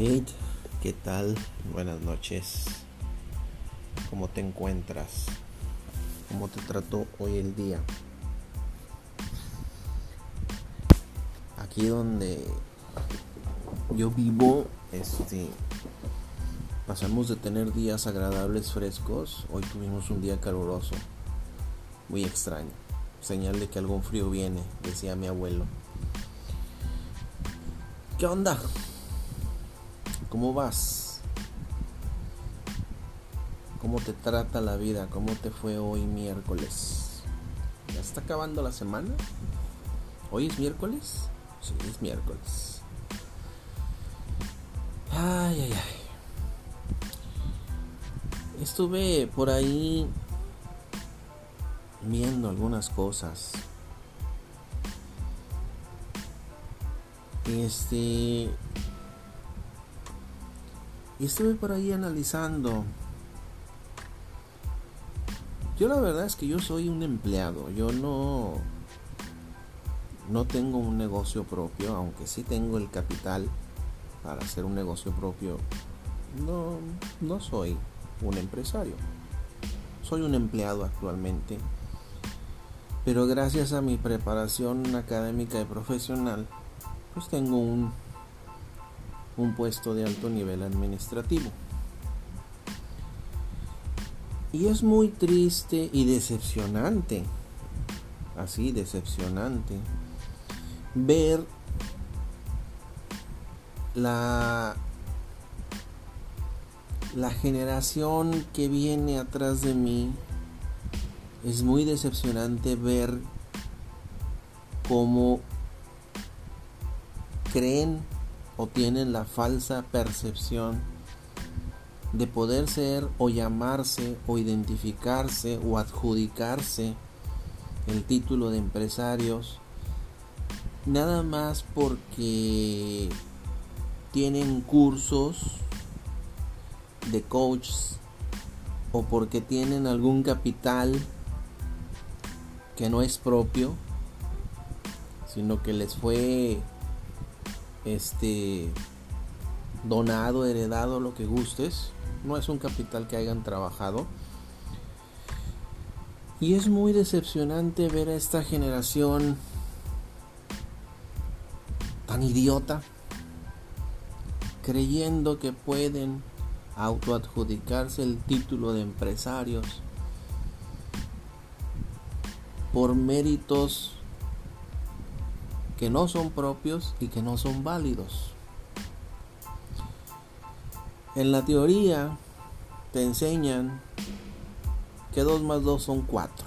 Hey, ¿qué tal? Buenas noches. ¿Cómo te encuentras? ¿Cómo te trató hoy el día? Aquí donde yo vivo, este, pasamos de tener días agradables frescos, hoy tuvimos un día caluroso, muy extraño, señal de que algún frío viene, decía mi abuelo. ¿Qué onda? ¿Cómo vas? ¿Cómo te trata la vida? ¿Cómo te fue hoy miércoles? ¿Ya está acabando la semana? ¿Hoy es miércoles? Sí, es miércoles. Ay, ay, ay. Estuve por ahí viendo algunas cosas. Este y estuve por ahí analizando. Yo la verdad es que yo soy un empleado. Yo no no tengo un negocio propio, aunque sí tengo el capital para hacer un negocio propio. No no soy un empresario. Soy un empleado actualmente. Pero gracias a mi preparación académica y profesional, pues tengo un un puesto de alto nivel administrativo. Y es muy triste y decepcionante, así decepcionante, ver la, la generación que viene atrás de mí. Es muy decepcionante ver cómo creen o tienen la falsa percepción de poder ser o llamarse o identificarse o adjudicarse el título de empresarios nada más porque tienen cursos de coaches o porque tienen algún capital que no es propio sino que les fue este donado, heredado, lo que gustes. No es un capital que hayan trabajado. Y es muy decepcionante ver a esta generación tan idiota creyendo que pueden autoadjudicarse el título de empresarios por méritos que no son propios y que no son válidos. En la teoría te enseñan que 2 más 2 son 4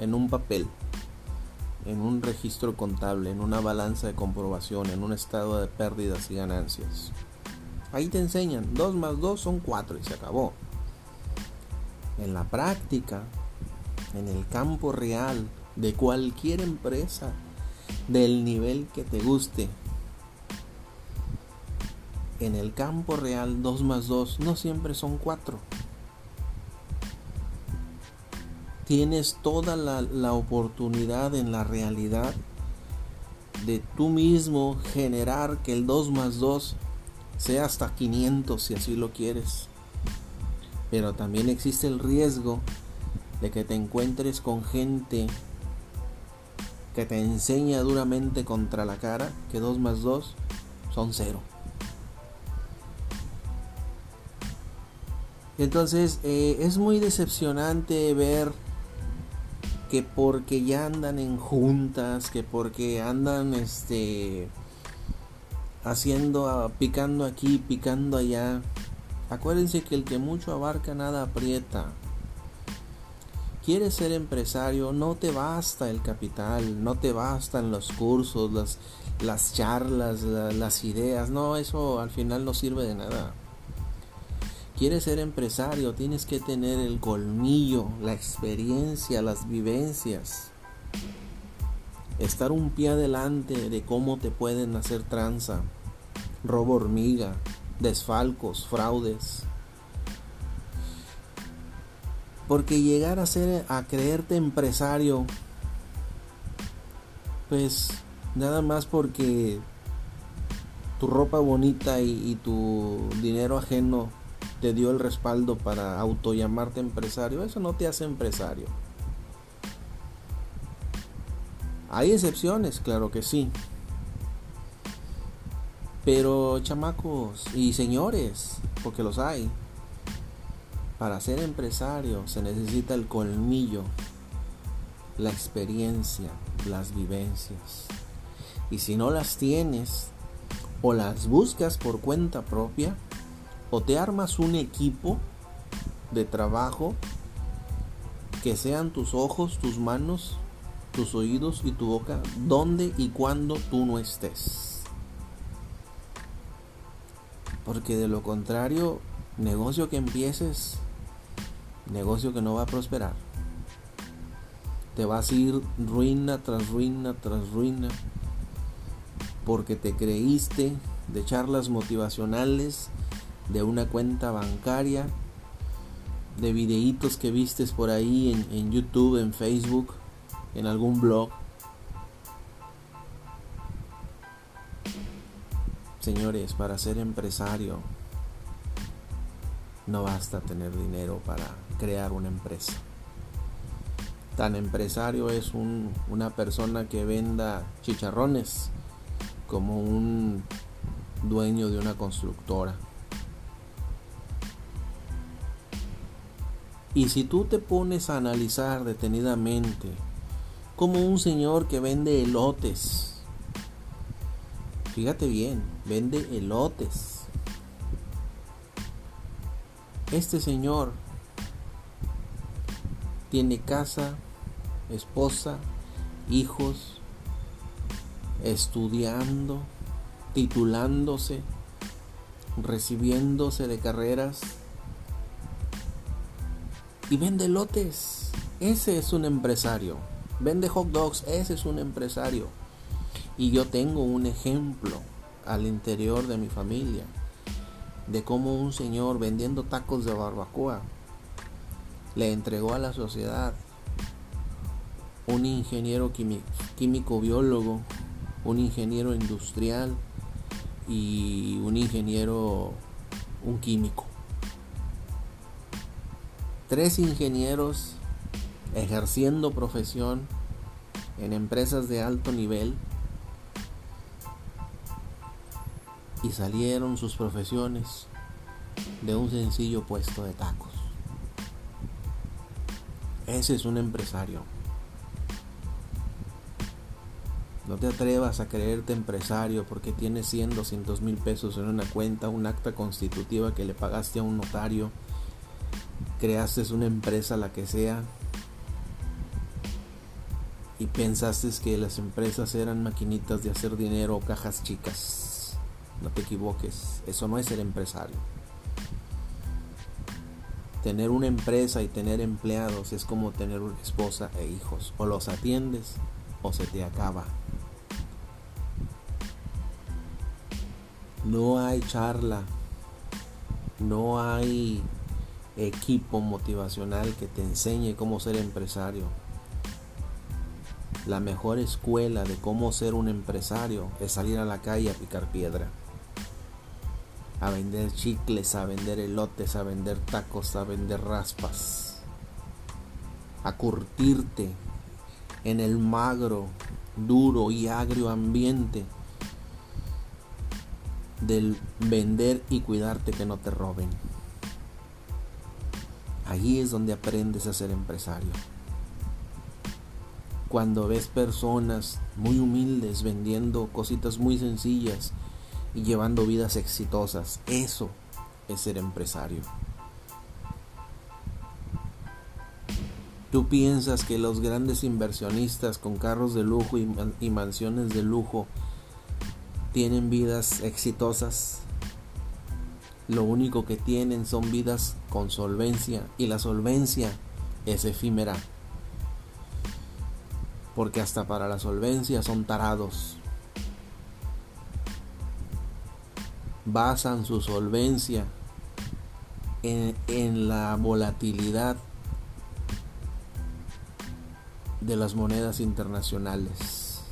en un papel, en un registro contable, en una balanza de comprobación, en un estado de pérdidas y ganancias. Ahí te enseñan 2 más 2 son 4 y se acabó. En la práctica, en el campo real de cualquier empresa, del nivel que te guste. En el campo real 2 más 2 no siempre son 4. Tienes toda la, la, oportunidad en la realidad de tú mismo generar que el 2 más 2 sea hasta 500 si así lo quieres. Pero también existe el riesgo de que te encuentres con gente que te enseña duramente contra la cara que 2 más 2 son 0. Entonces eh, es muy decepcionante ver que porque ya andan en juntas, que porque andan este haciendo, ah, picando aquí, picando allá. Acuérdense que el que mucho abarca nada aprieta quieres ser empresario, no te basta el capital, no te bastan los cursos, las, las charlas, las ideas, no, eso al final no sirve de nada. Quieres ser empresario, tienes que tener el colmillo, la experiencia, las vivencias. Estar un pie adelante de cómo te pueden hacer tranza, robo hormiga, desfalcos, fraudes. Porque llegar a ser, a creerte empresario, pues nada más porque tu ropa bonita y, tu dinero ajeno te dio el respaldo para auto llamarte empresario, eso no te hace empresario. Hay excepciones, claro que sí. Pero chamacos y señores, porque los hay, para ser empresario se necesita el colmillo, la experiencia, las vivencias. Y si no las tienes, o las buscas por cuenta propia, o te armas un equipo de trabajo que sean tus ojos, tus manos, tus oídos y tu boca, donde y cuando tú no estés. Porque de lo contrario, negocio que empieces, negocio que no va a prosperar. Te vas a ir ruina tras ruina tras ruina porque te creíste de charlas motivacionales, de una cuenta bancaria, de videitos que vistes por ahí en, en YouTube, en Facebook, en algún blog. Señores, para ser empresario no basta tener dinero para crear una empresa. Tan empresario es un, una persona que venda chicharrones como un dueño de una constructora. Y si tú te pones a analizar detenidamente como un señor que vende elotes, fíjate bien, vende elotes. Este señor tiene casa, esposa, hijos, estudiando, titulándose, recibiéndose de carreras y vende lotes. Ese es un empresario. Vende hot dogs. Ese es un empresario. Y yo tengo un ejemplo al interior de mi familia de cómo un señor vendiendo tacos de barbacoa le entregó a la sociedad un ingeniero químico biólogo un ingeniero industrial y un ingeniero, un químico. Tres ingenieros ejerciendo profesión en empresas de alto nivel y salieron sus profesiones de un sencillo puesto de tacos. Ese es un empresario. No te atrevas a creerte empresario porque tienes 100, 200 mil pesos en una cuenta, un acta constitutiva que le pagaste a un notario, creaste una empresa, la que sea, y pensaste que las empresas eran maquinitas de hacer dinero o cajas chicas. No te equivoques, eso no es ser empresario. Tener una empresa y tener empleados es como tener una esposa e hijos. O los atiendes o se te acaba. No hay charla, no hay equipo motivacional que te enseñe cómo ser empresario. La mejor escuela de cómo ser un empresario es salir a la calle a picar piedra, a vender chicles, a vender elotes, a vender tacos, a vender raspas, a curtirte en el magro, duro y agrio ambiente del vender y cuidarte que no te roben. Ahí es donde aprendes a ser empresario. Cuando ves personas muy humildes vendiendo cositas muy sencillas y llevando vidas exitosas, eso es ser empresario. Tú piensas que los grandes inversionistas con carros de lujo y, mansiones de lujo tienen vidas exitosas. Lo único que tienen son vidas con solvencia y la solvencia es efímera. Porque hasta para la solvencia son tarados. Basan su solvencia en, la volatilidad de las monedas internacionales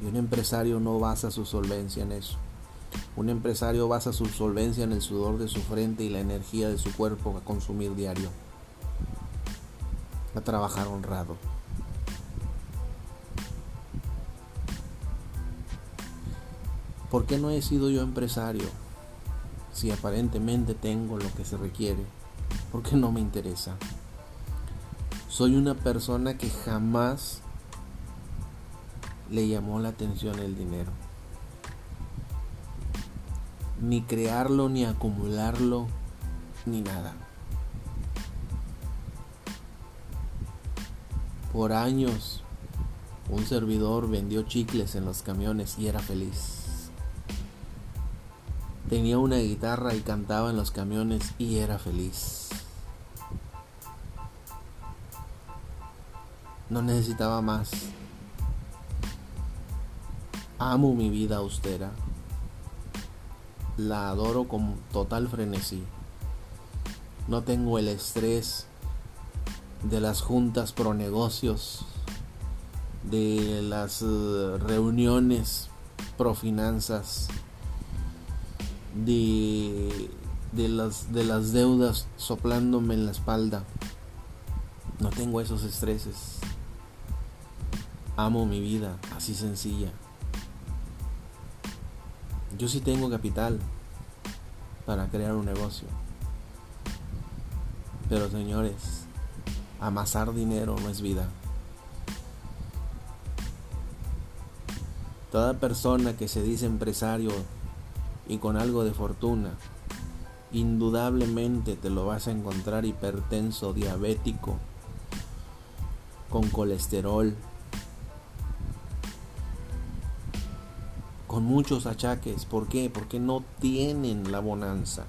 Y un empresario no basa su solvencia en eso. Un empresario basa su solvencia en el sudor de su frente y la energía de su cuerpo a consumir diario. A trabajar honrado. ¿Por qué no he sido yo empresario? Si aparentemente tengo lo que se requiere, ¿por qué no me interesa? Soy una persona que jamás le llamó la atención el dinero. Ni crearlo, ni acumularlo, ni nada. Por años, un servidor vendió chicles en los camiones y era feliz. Tenía una guitarra y cantaba en los camiones y era feliz. No necesitaba más. Amo mi vida austera. La adoro con total frenesí. No tengo el estrés de las juntas pro negocios, de las eh, reuniones pro finanzas, de, de, las, de las deudas soplándome en la espalda. No tengo esos estreses. Amo mi vida, así sencilla. Yo sí tengo capital para crear un negocio. Pero señores, amasar dinero no es vida. Toda persona que se dice empresario y con algo de fortuna, indudablemente te lo vas a encontrar hipertenso, diabético, con colesterol, con muchos achaques. ¿Por qué? Porque no tienen la bonanza.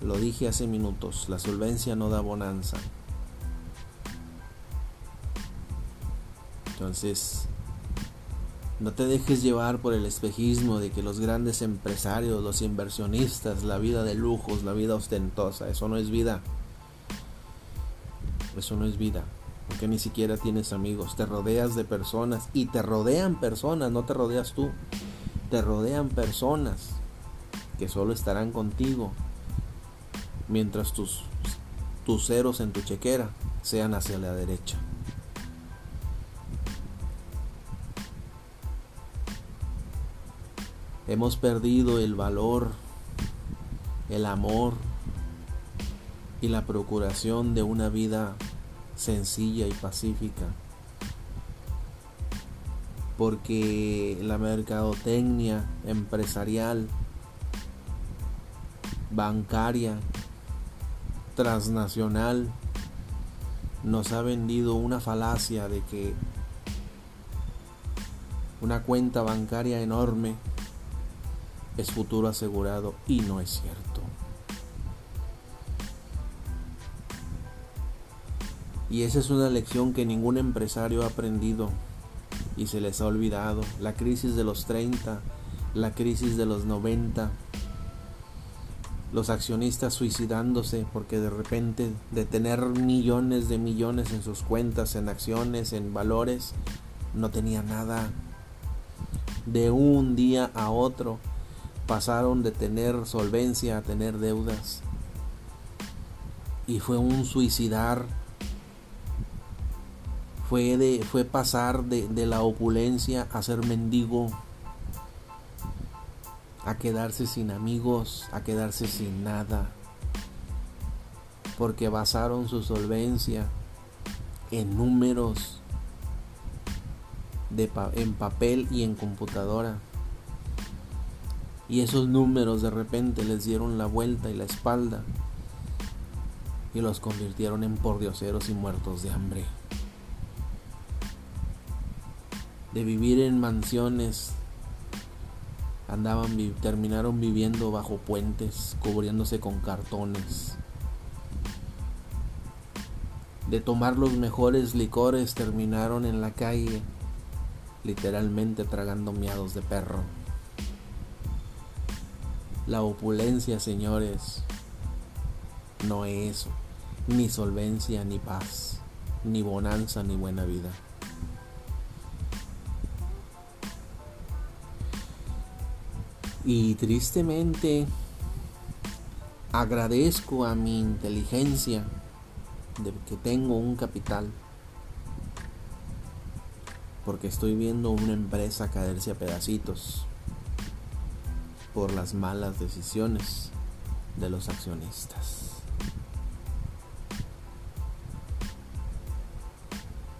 Lo dije hace minutos, la solvencia no da bonanza. Entonces, no te dejes llevar por el espejismo de que los grandes empresarios, los inversionistas, la vida de lujos, la vida ostentosa, eso no es vida. Eso no es vida porque ni siquiera tienes amigos, te rodeas de personas y te rodean personas, no te rodeas tú, te rodean personas que solo estarán contigo mientras tus, tus ceros en tu chequera sean hacia la derecha. Hemos perdido el valor, el amor y la procuración de una vida sencilla y pacífica. Porque la mercadotecnia empresarial, bancaria, transnacional, nos ha vendido una falacia de que una cuenta bancaria enorme es futuro asegurado y no es cierto. Y esa es una lección que ningún empresario ha aprendido y se les ha olvidado. La crisis de los 30, la crisis de los 90, los accionistas suicidándose porque de repente de tener millones de millones en sus cuentas, en acciones, en valores, no tenía nada. De un día a otro pasaron de tener solvencia a tener deudas. Y fue un suicidar fue, de, fue pasar de, de la opulencia a ser mendigo, a quedarse sin amigos, a quedarse sin nada, porque basaron su solvencia en números, de en papel y en computadora. Y esos números de repente les dieron la vuelta y la espalda y los convirtieron en pordioseros y muertos de hambre de vivir en mansiones, andaban terminaron viviendo bajo puentes, cubriéndose con cartones. De tomar los mejores licores terminaron en la calle, literalmente tragando miados de perro. La opulencia, señores, no es eso. Ni solvencia, ni paz, ni bonanza, ni buena vida. Y tristemente agradezco a mi inteligencia de que tengo un capital. Porque estoy viendo una empresa caerse a pedacitos por las malas decisiones de los accionistas.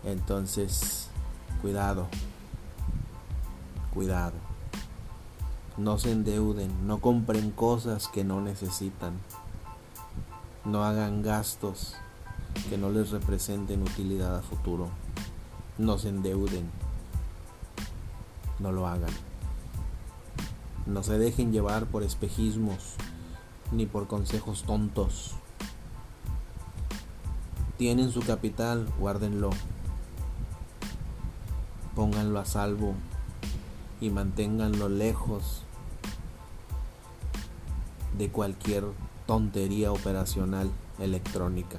Entonces, cuidado, cuidado. No se endeuden, no compren cosas que no necesitan. No hagan gastos que no les representen utilidad a futuro. No se endeuden. No lo hagan. No se dejen llevar por espejismos ni por consejos tontos. Tienen su capital, guárdenlo. Pónganlo a salvo y manténganlo lejos de cualquier tontería operacional electrónica.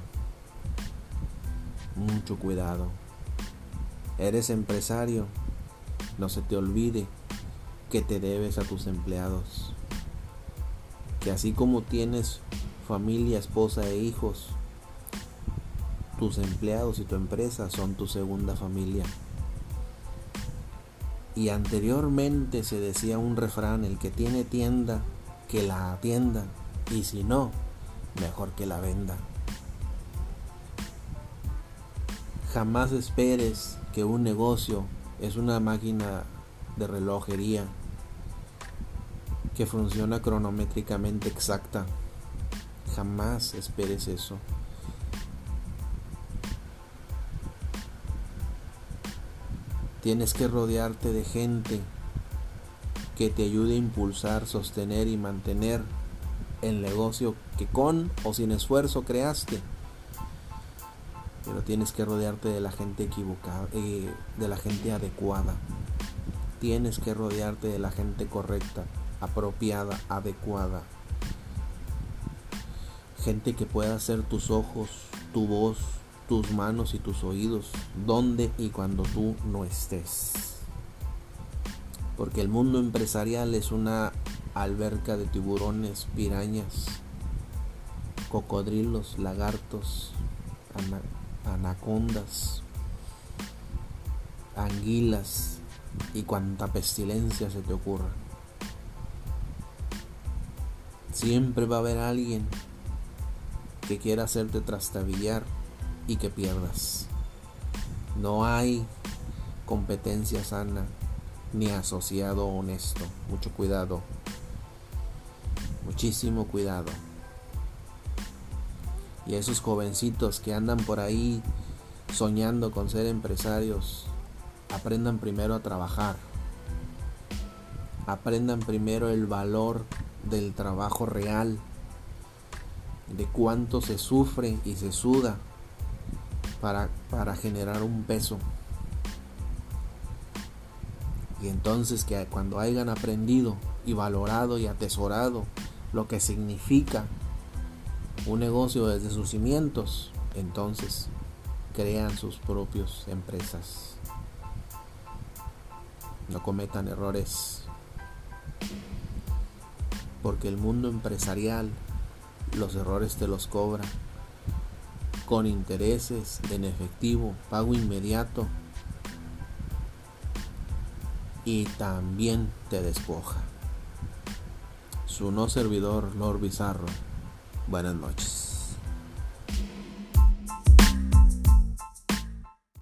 Mucho cuidado. Eres empresario, no se te olvide que te debes a tus empleados. Que así como tienes familia, esposa e hijos, tus empleados y tu empresa son tu segunda familia. Y anteriormente se decía un refrán, el que tiene tienda, que la atienda, y si no, mejor que la venda. Jamás esperes que un negocio es una máquina de relojería que funciona cronométricamente exacta. Jamás esperes eso. Tienes que rodearte de gente que te ayude a impulsar, sostener y mantener el negocio que con o sin esfuerzo creaste. Pero tienes que rodearte de la gente equivocada, eh, de la gente adecuada. Tienes que rodearte de la gente correcta apropiada, adecuada. Gente que pueda ser tus ojos, tu voz, tus manos y tus oídos, donde y cuando tú no estés. Porque el mundo empresarial es una alberca de tiburones, pirañas, cocodrilos, lagartos, anacondas, anguilas y cuanta pestilencia se te ocurra. Siempre va a haber alguien que quiera hacerte trastabillar y que pierdas. No hay competencia sana ni asociado honesto. Mucho cuidado. Muchísimo cuidado. Y esos jovencitos que andan por ahí soñando con ser empresarios, aprendan primero a trabajar. Aprendan primero el valor del trabajo real, de cuánto se sufre y se suda para, para generar un peso. Y entonces que cuando hayan aprendido y valorado y atesorado lo que significa un negocio desde sus cimientos, entonces crean sus propias empresas. No cometan errores porque el mundo empresarial los errores te los cobra con intereses en efectivo, pago inmediato y también te despoja. Su no servidor, Lord Bizarro. Buenas noches.